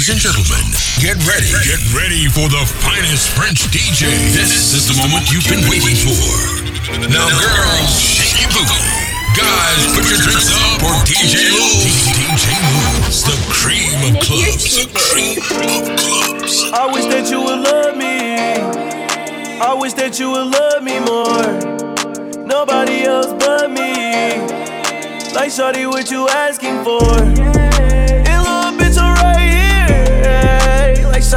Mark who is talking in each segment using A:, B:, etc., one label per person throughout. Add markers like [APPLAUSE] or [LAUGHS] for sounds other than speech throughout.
A: Ladies and gentlemen, get ready. Get ready for the finest French DJ. This is the moment you've been waiting for. Now, girls, shake your booty. Guys, put your drinks up for DJ Lou. DJ Lou's the cream of [LAUGHS] clubs. The cream of clubs.
B: I wish that you would love me. I wish that you would love me more. Nobody else but me. Like Shawty, what you asking for?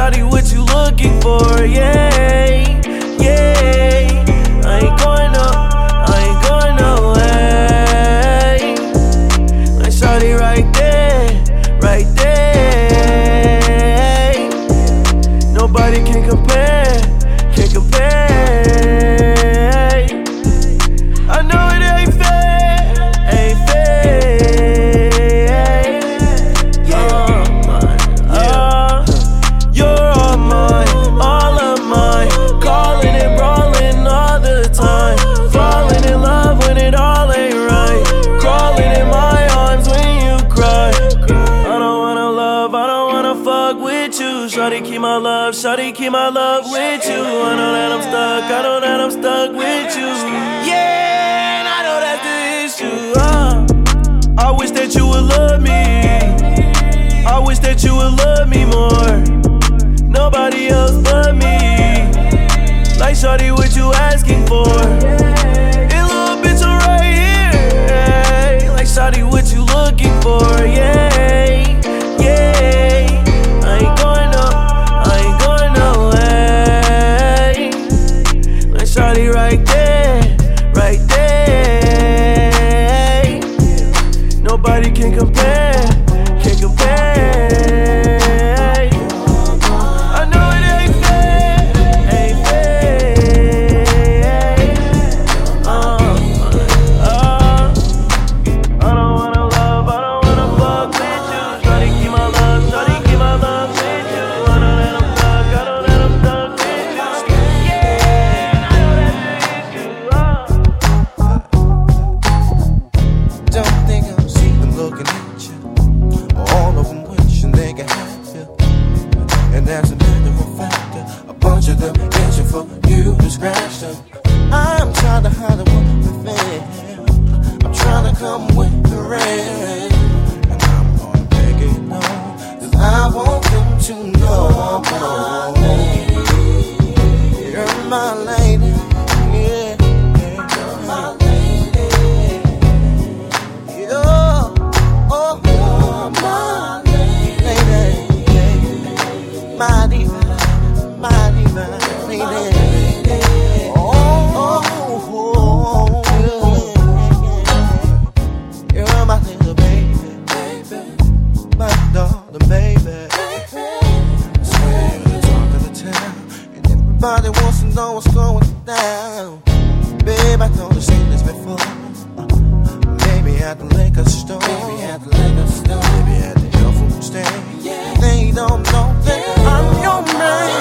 B: Shawty, what you looking for? Yeah, yeah. Keep my love with you. I know that I'm stuck, I know that I'm stuck with you. Yeah, and I know that's the issue. Uh, I wish that you would love me. I wish that you would love me more. Nobody else but me. Like Shawty, what you asking for?
C: Everybody wants to know what's going down. Babe, I know you've seen this before. Maybe at the liquor store. Maybe at the liquor store. Maybe at the health food stand. They don't know that I'm your man.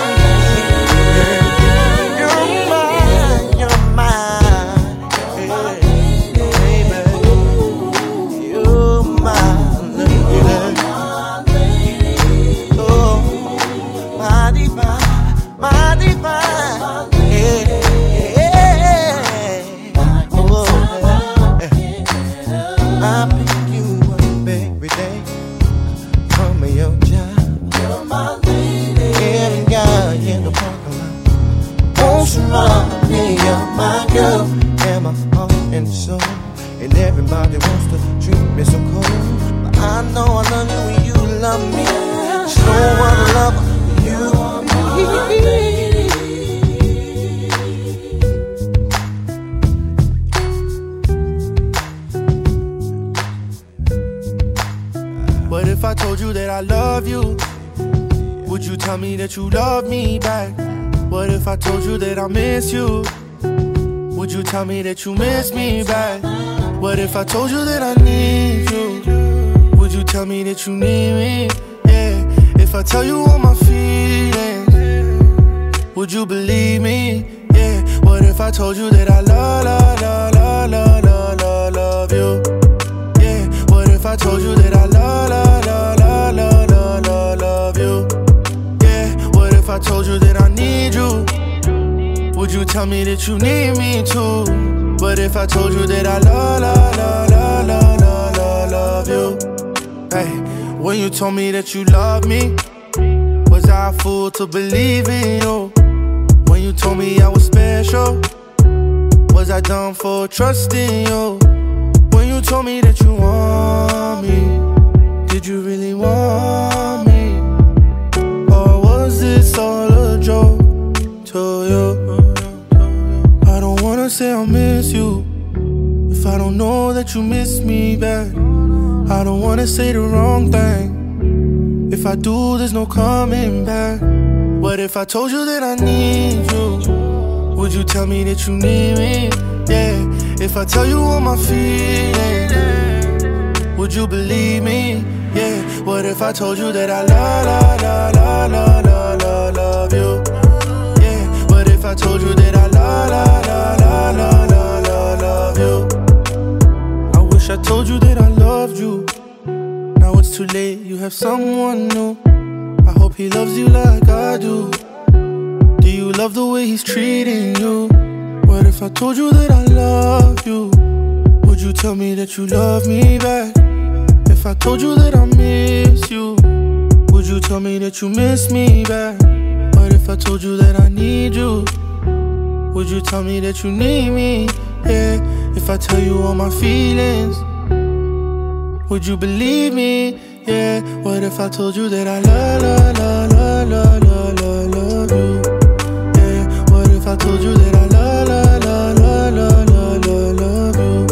B: Miss you? Would you tell me that you miss me back? What if I told you that I need you? Would you tell me that you need me? Yeah. If I tell you all my feelings, would you believe me? Yeah. What if I told you that I love, love, love, tell me that you need me too? But if I told you that I love, love, love, love, love, love, love you, hey, when you told me that you love me, was I a fool to believe in you? When you told me I was special, was I dumb for trusting you? When you told me that you you miss me back. I don't wanna say the wrong thing. If I do, there's no coming back. What if I told you that I need you? Would you tell me that you need me? Yeah. If I tell you all my feelings, would you believe me? Yeah. What if I told you that I love, love, love, love, love, love, love you? Yeah. What if I told you that I love, love, love, love, love, love, told you that I loved you. Now it's too late, you have someone new. I hope he loves you like I do. Do you love the way he's treating you? What if I told you that I love you? Would you tell me that you love me back? If I told you that I miss you, would you tell me that you miss me back? What if I told you that I need you? Would you tell me that you need me? Yeah, if I tell you all my feelings, would you believe me? Yeah, what if I told you that I love, love, love, love, love, love, love, you? Yeah, what if I told you that I love, love, love, love, love, love, love you?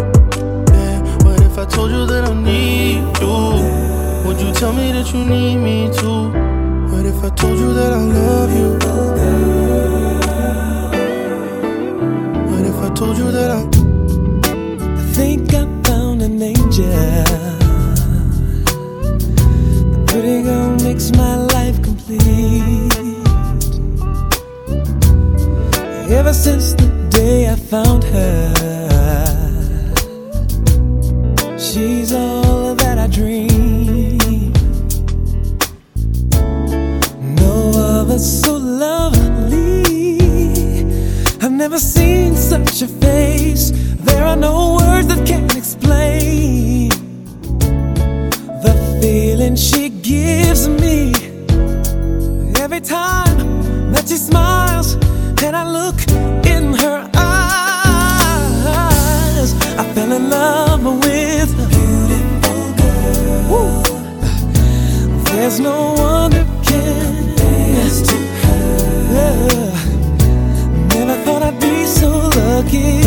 B: Yeah, what if I told you that I need you? Would you tell me that you need me too? What if I told you that I love you? What if I told you that I
D: I think I found an angel. Makes my life complete. Ever since the day I found her, she's all that I dream. No other so lovely. I've never seen such a face. There are no words time that she smiles and I look in her eyes. I fell in love with a beautiful girl. There's no one that can compares to her. Never thought I'd be so lucky.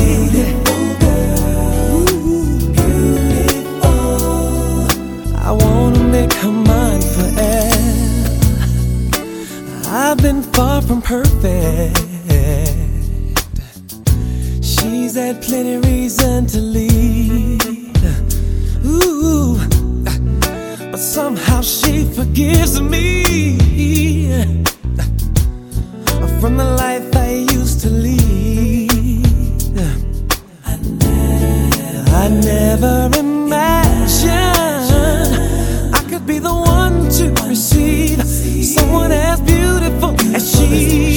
D: Ooh, I wanna make her mine I've been far from perfect. She's had plenty reason to leave. Ooh, but somehow she forgives me from the life as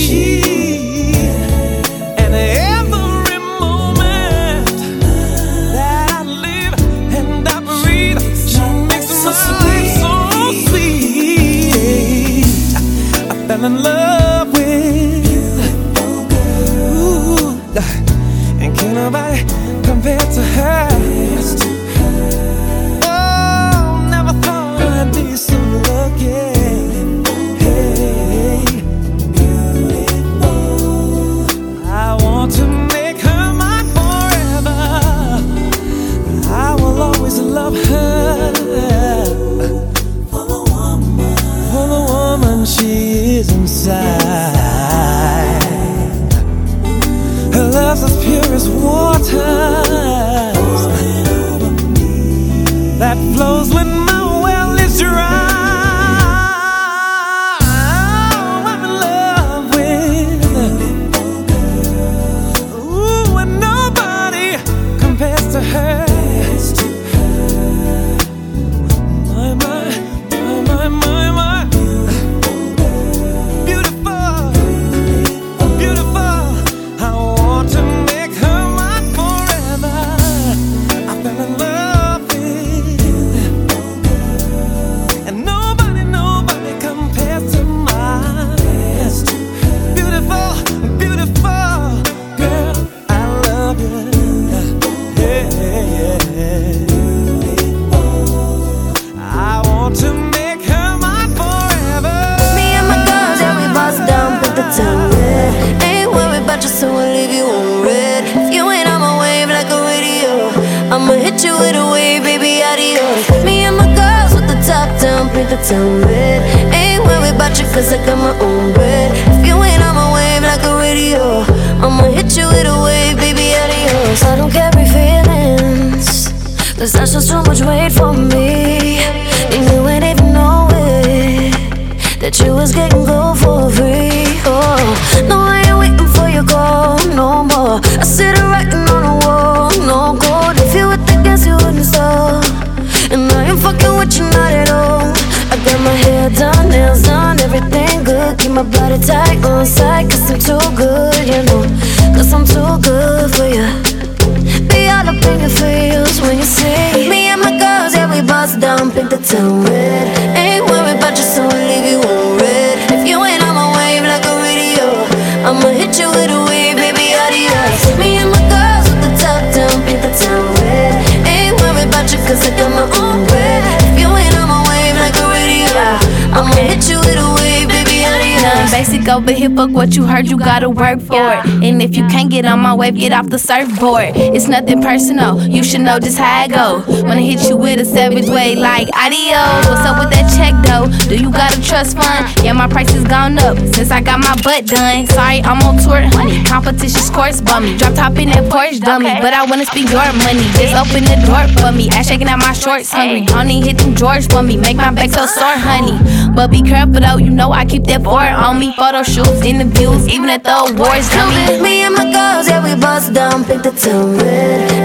E: basic over here, fuck what you heard, you gotta work for it. And if you can't get on my wave, get off the surfboard. It's nothing personal, you should know just how I go. Wanna hit you with a savage way, like adios. What's up with that check though? Do you got a trust fund? Yeah, my price has gone up since I got my butt done. Sorry, I'm on tour, honey. Competition scores bummy. Drop top in that Porsche dummy, but I wanna spend your money. Just open the door for me. Ass shaking out my shorts, hungry. Honey, hit them drawers for me. Make my back so sore, honey. But be careful though, you know I keep that board on me photo shoots, interviews, even at the awards, dummy.
F: Me and my girls, yeah, we bust down, pick the two.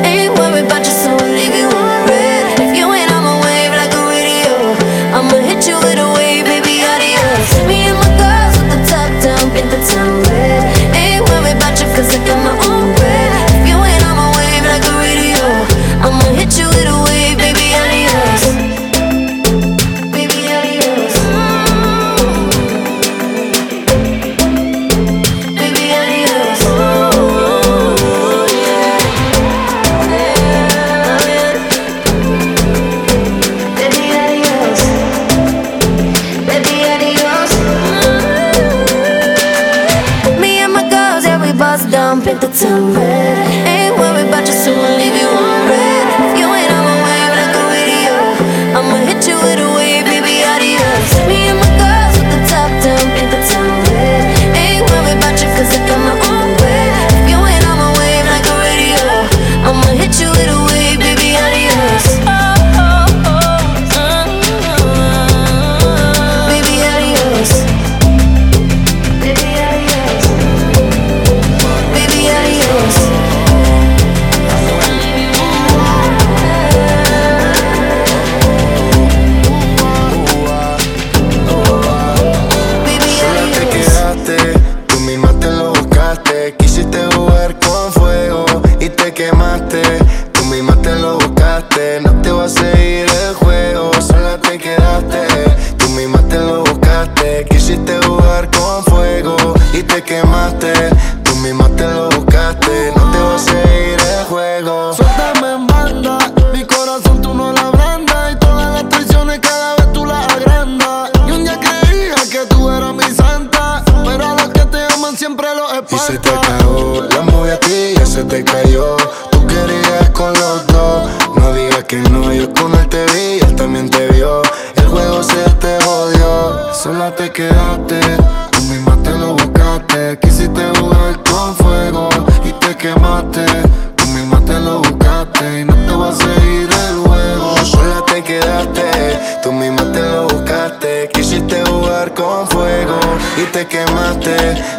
F: Ain't worried about your soul, leave you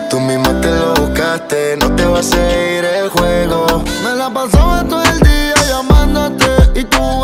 G: tú misma te lo buscaste, no te vas a ir el juego.
B: Me la pasaba todo el día llamándote y tú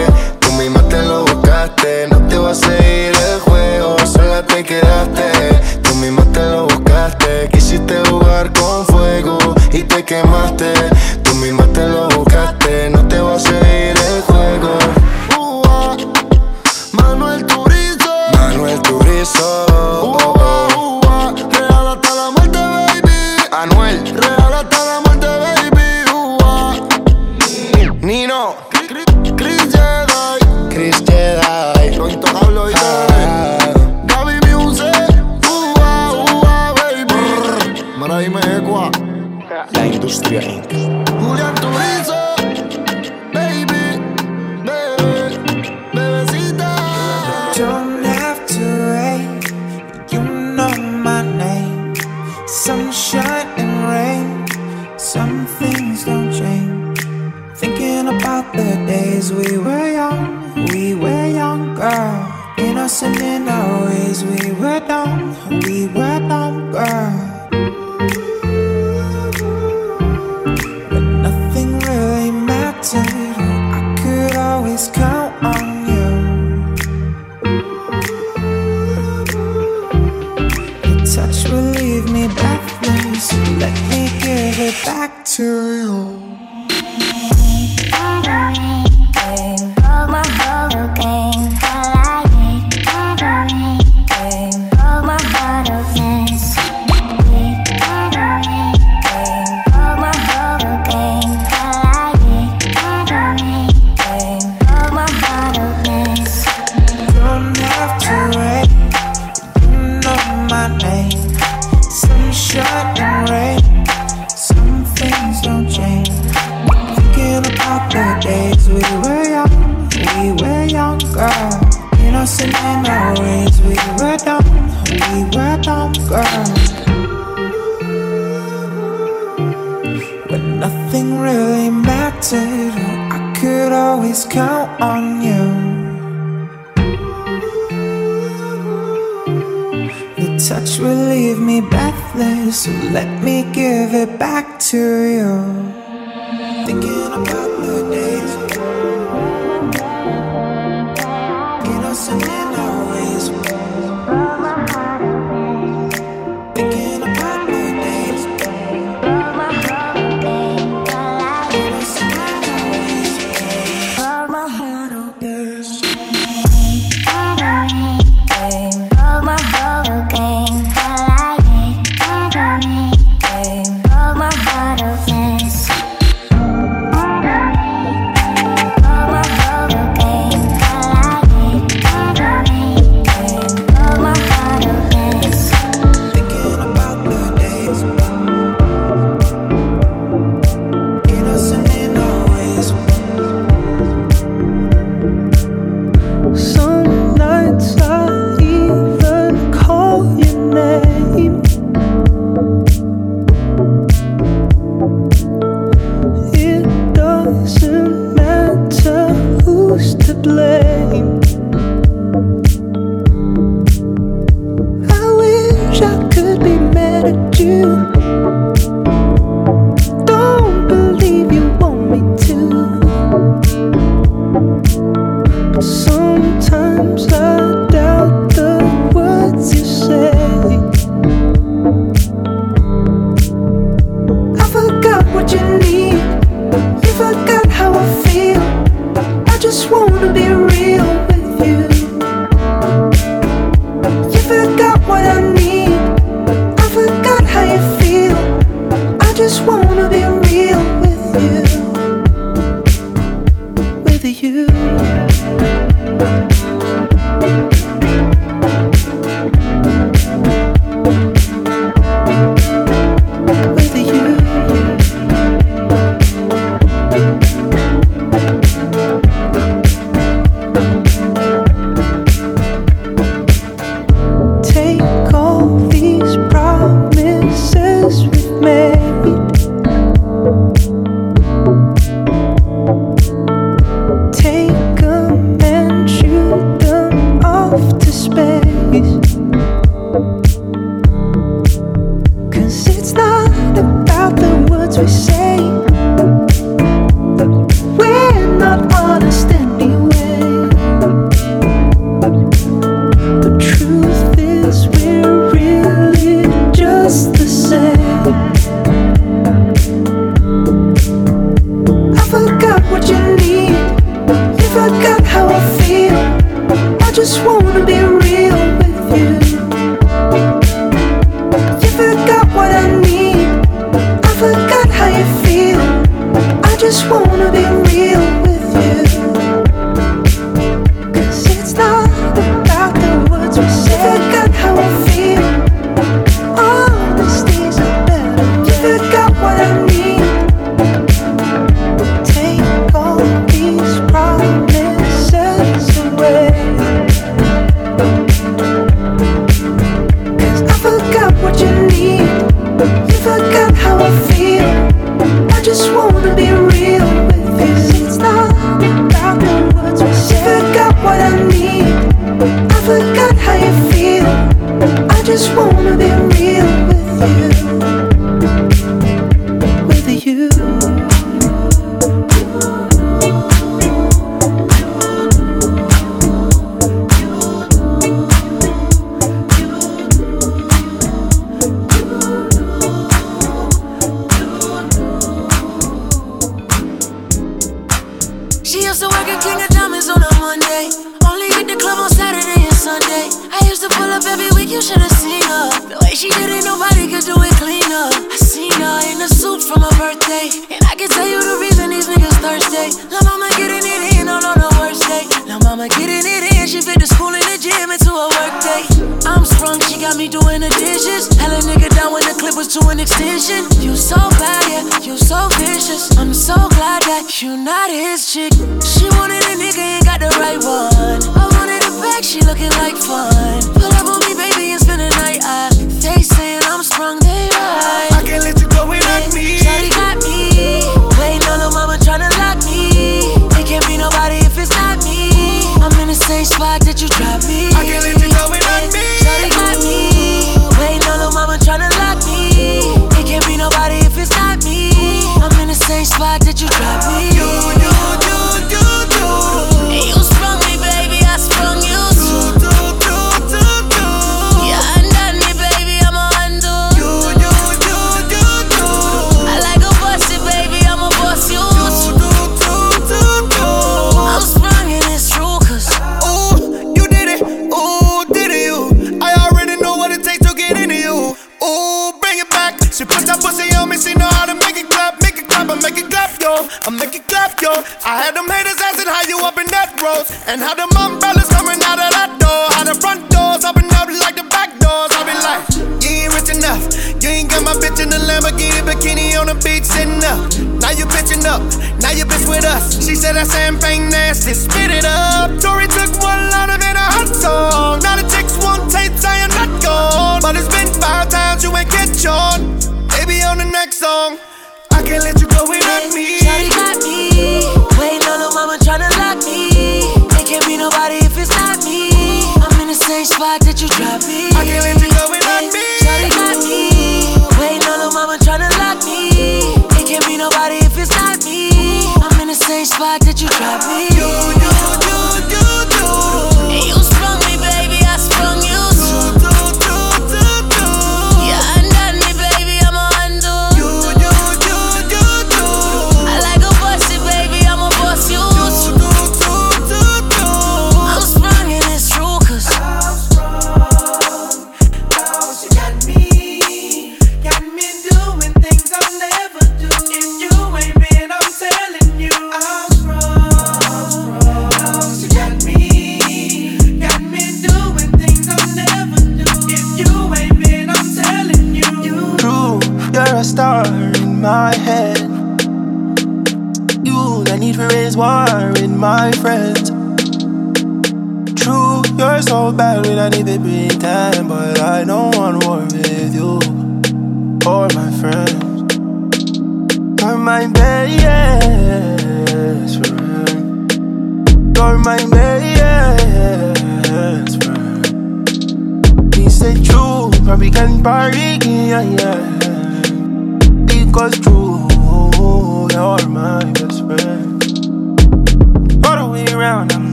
G: a seguir el juego, sola te quedaste. Tú misma te lo buscaste, quisiste jugar con fuego y te quemaste. Tú misma te lo buscaste, no te vas a seguir
H: industrial. really mattered. I could always count on you. The touch will leave me breathless, so let me give it back to you. Thinking about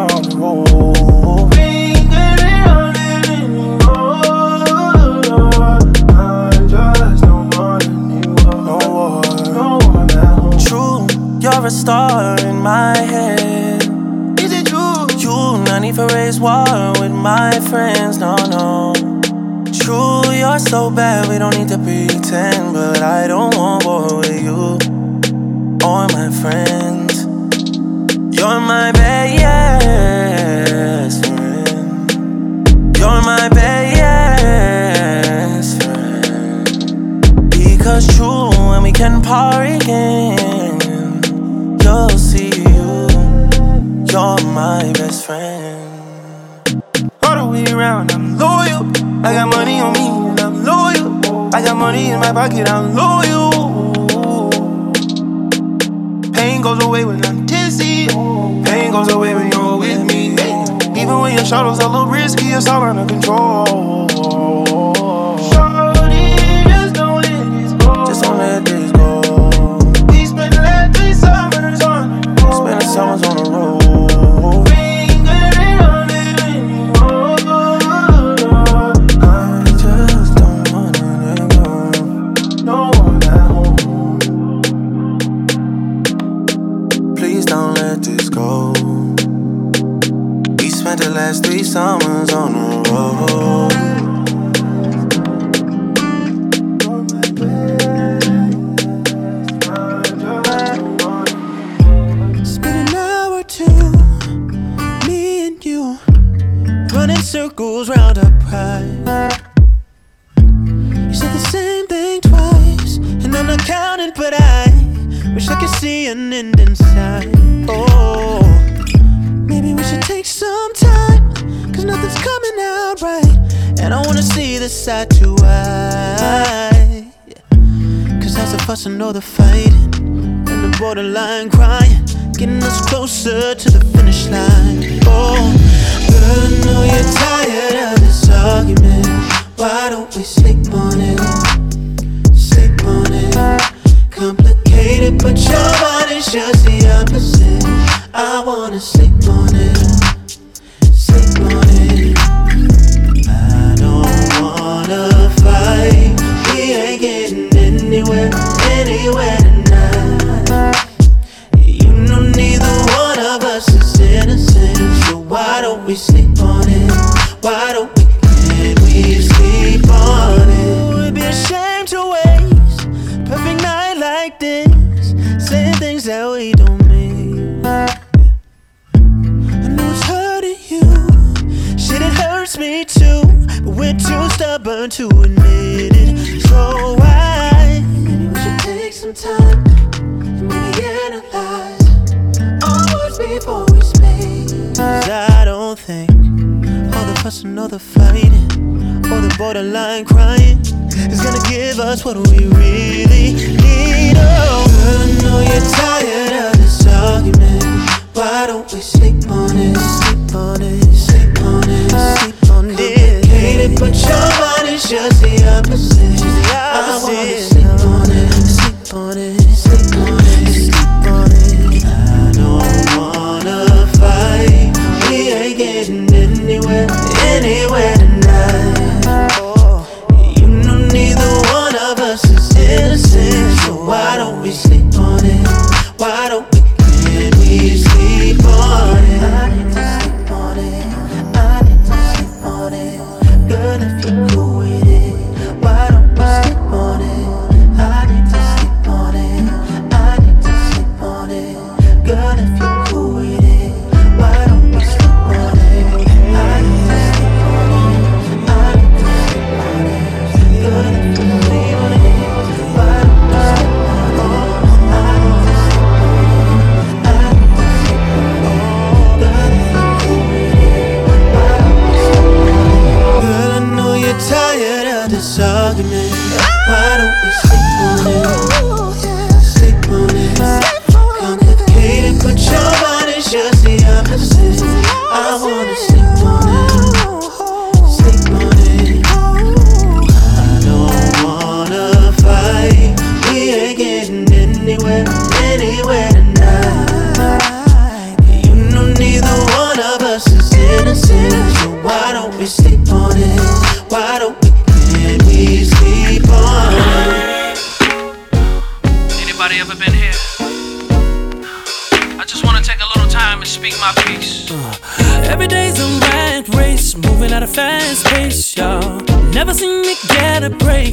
B: at home. True, you're a star in my head. Is it true? You not need for raise war with my friends, no, no. True, you're so bad, we don't need to pretend. But I don't want war with you or my friends. You're my best friend. You're my best friend. Because true, when we can party again, you'll see you. You're my best friend. All the way around, I'm loyal. I got money on me, and I'm loyal. I got money in my pocket, I'm loyal. Pain goes away when I'm. Pain goes away when you're with me. Even when your shadows are a little risky, it's all under control. Shorty, just don't let this go. Just don't let this go. We the last three summers on the road. Spent the summers on the road.
I: You said the same thing twice, and I'm not counting, but I wish I could see an end inside. Oh, maybe we should take some time, cause nothing's coming out right, and I wanna see this side to eye. Cause there's a fuss and all the fighting and the borderline crying, getting us closer to the finish line. Oh, I know you're tired of this argument. Why don't we sleep on it? Sleep on it. Complicated, but your body's just the opposite. I wanna sleep on it. Stubborn to admit it. So why? Maybe we should take some time and maybe analyze our words before we speak. 'Cause I don't think all the fuss and all the fighting, or the borderline crying is gonna give us what we really need. Oh, I know you're tired of this argument. Why don't we sleep on it? Sleep on it, sleep on it, sleep on it. Complicated, but your is just the opposite. Wanna sleep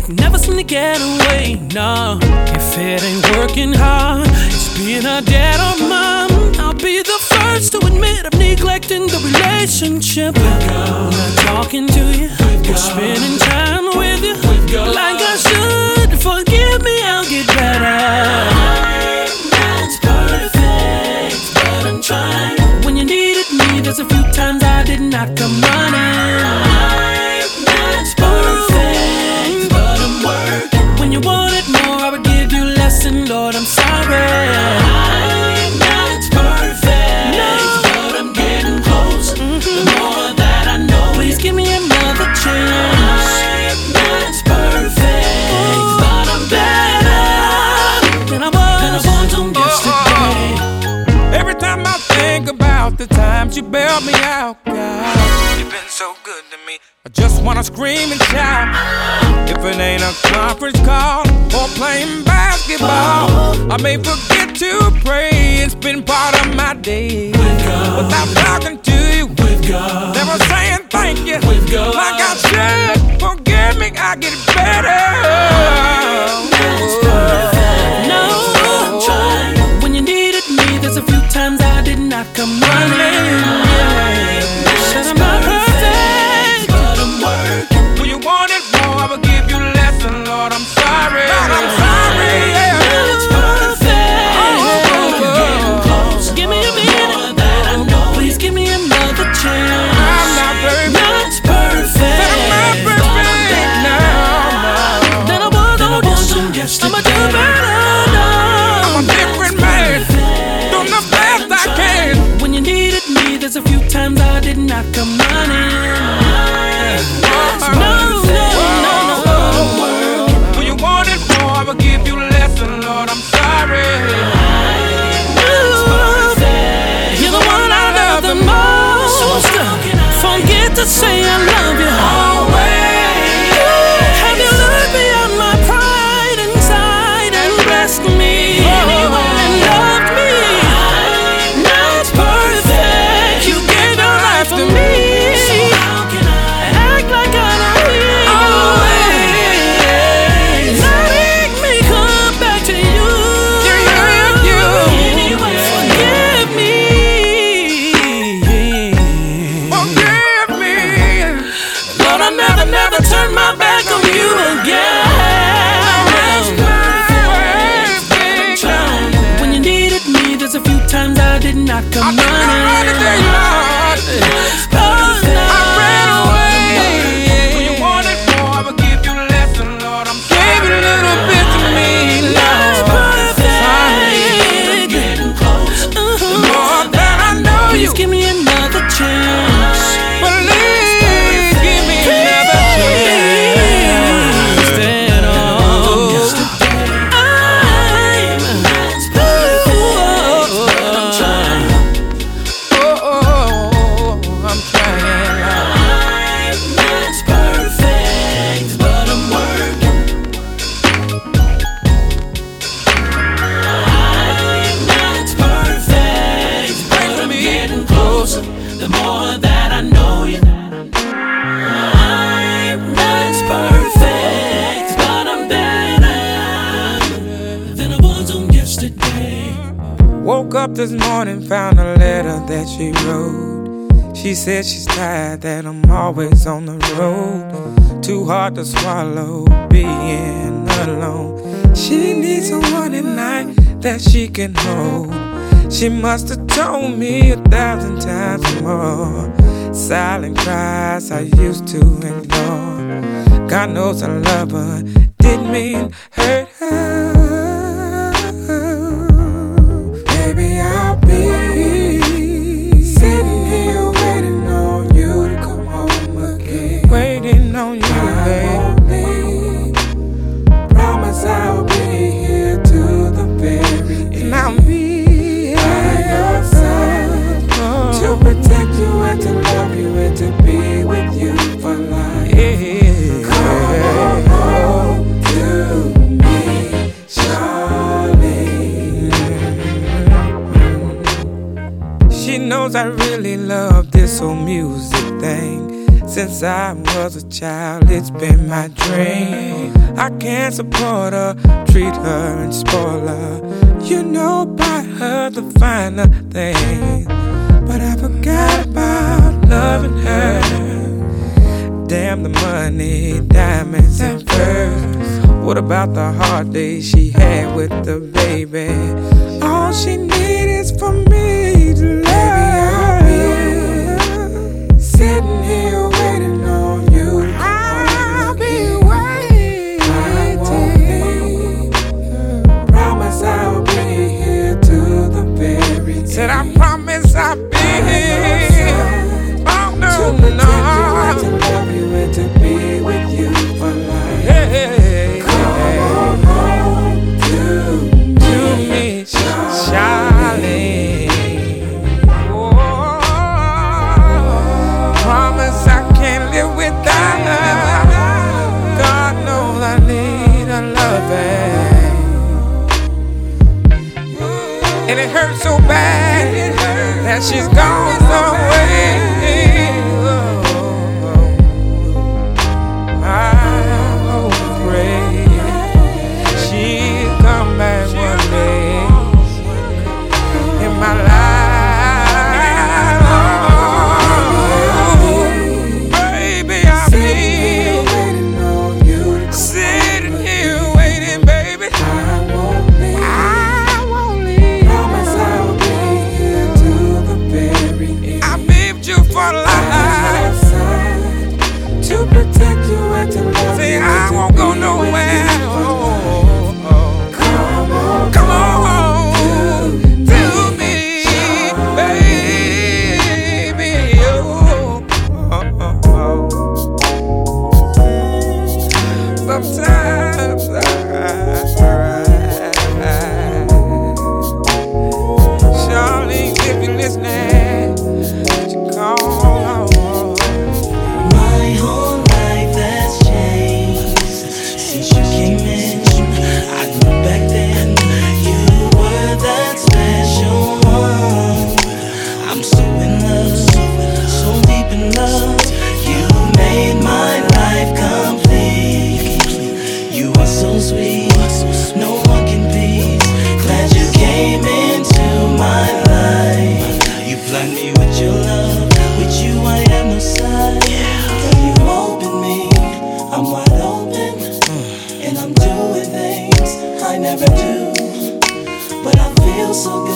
D: never seem to get away. nah. if it ain't working hard, it's being a dad or mom. I'll be the first to admit I'm neglecting the relationship. I'm not talking to you, or spending time with you like I should. Forgive me, I'll get better. I'm not perfect, but I'm trying. When you needed me, there's a few times I did not come running. Lord, I'm sorry.
J: about the times you bailed me out, God. You've been so good to me. I just wanna scream and shout. If it ain't a conference call or playing basketball, I may forget to pray It's been part of my day without talking to you, With God, never saying thank you,
D: With God, like I
J: should. got
D: money. I
J: got money, this morning, found a letter that she wrote. She said she's tired that I'm always on the road. Too hard to swallow being alone. She needs someone at night that she can hold. She must have told me a thousand times more. Silent cries I used to ignore. God knows I love her, didn't mean hurt. since I was a child. It's been my dream. I can't support her, treat her and spoil her. You know, buy her the finer things. But I forgot about loving her. Damn the money, diamonds, and furs. What about the hard days she had with the baby? All she needs is for me. she's so good.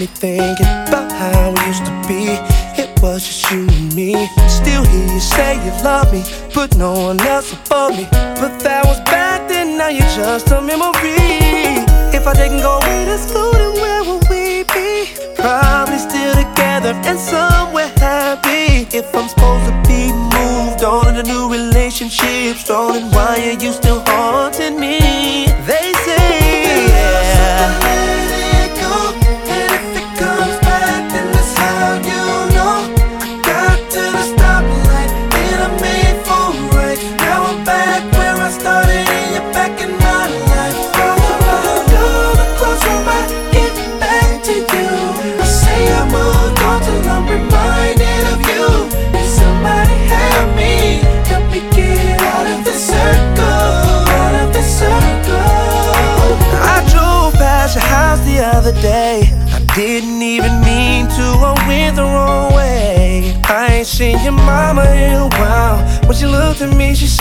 J: me thinking about how we used to be.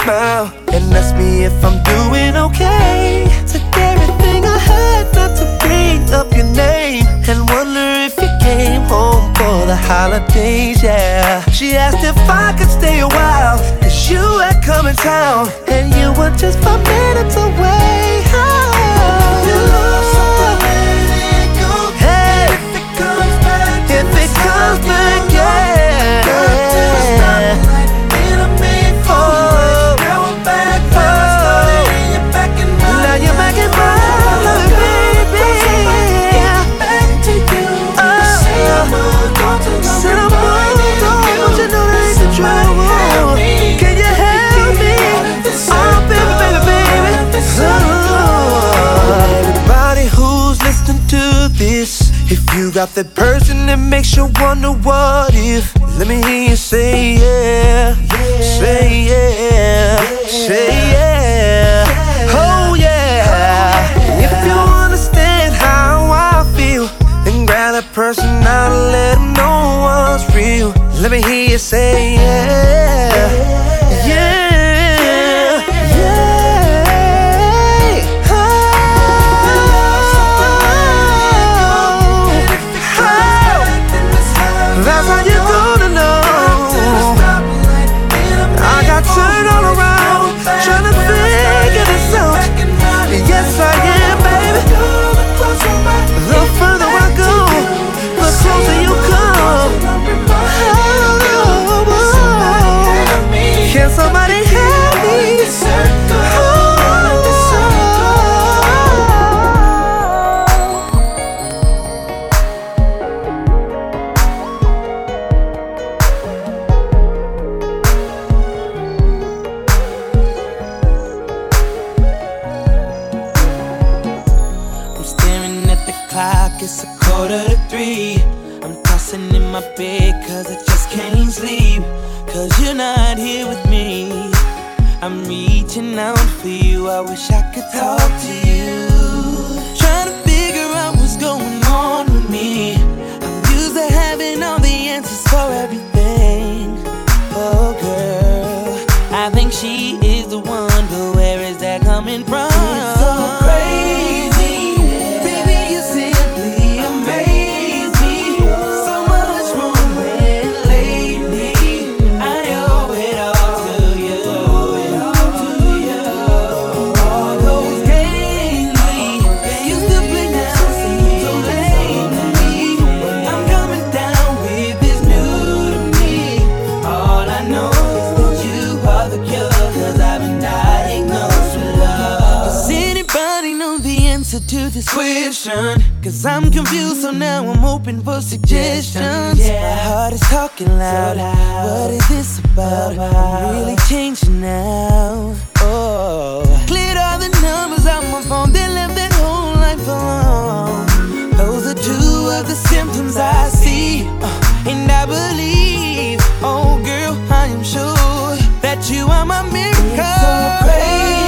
J: smile and ask me if I'm doing okay. Took everything I had not to bring up your name and wonder if you
D: came home for the holidays. Yeah, she asked if I could stay a while, cause you had come in town and you were just five minutes away. Got that person that makes you wonder o'clock, it's a quarter to three. I'm tossing in my bed, cause I just can't sleep. Cause you're not here with me. I'm reaching out for you, I wish I could talk to you. Trying to figure out what's going on with me. I'm used to having all the answers for everything. Oh, girl, I think she is the one,
I: but where is that
K: coming from? Cause I'm confused, so now I'm open for suggestions. Yeah. My heart is talking loud. So loud. What is this about? about? I'm really changing now. Oh, cleared all the numbers out my phone. They left that whole life alone. Those are two of the symptoms I see, uh, and I believe. Oh, girl, I am sure that you are my miracle. It's so crazy.